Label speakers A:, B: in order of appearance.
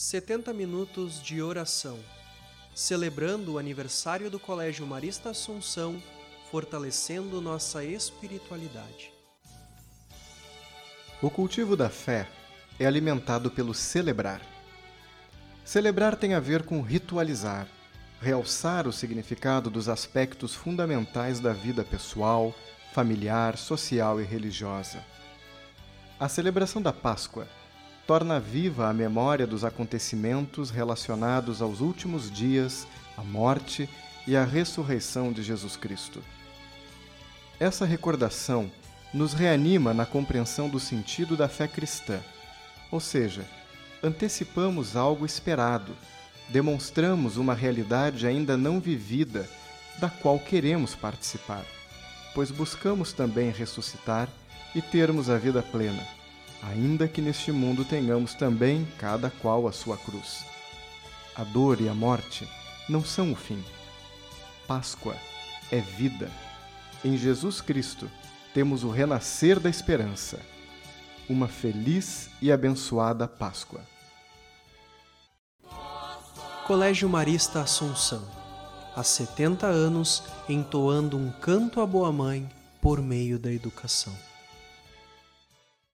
A: 70 minutos de oração, celebrando o aniversário do Colégio Marista Assunção, fortalecendo nossa espiritualidade.
B: O cultivo da fé é alimentado pelo celebrar. Celebrar tem a ver com ritualizar, realçar o significado dos aspectos fundamentais da vida pessoal, familiar, social e religiosa. A celebração da Páscoa torna viva a memória dos acontecimentos relacionados aos últimos dias, a morte e a ressurreição de Jesus Cristo. Essa recordação nos reanima na compreensão do sentido da fé cristã, ou seja, antecipamos algo esperado, demonstramos uma realidade ainda não vivida, da qual queremos participar, pois buscamos também ressuscitar e termos a vida plena ainda que neste mundo tenhamos também cada qual a sua cruz. A dor e a morte não são o fim. Páscoa é vida. Em Jesus Cristo temos o renascer da esperança. Uma feliz e abençoada Páscoa.
A: Colégio Marista Assunção. Há 70 anos entoando um canto à boa mãe por meio da educação.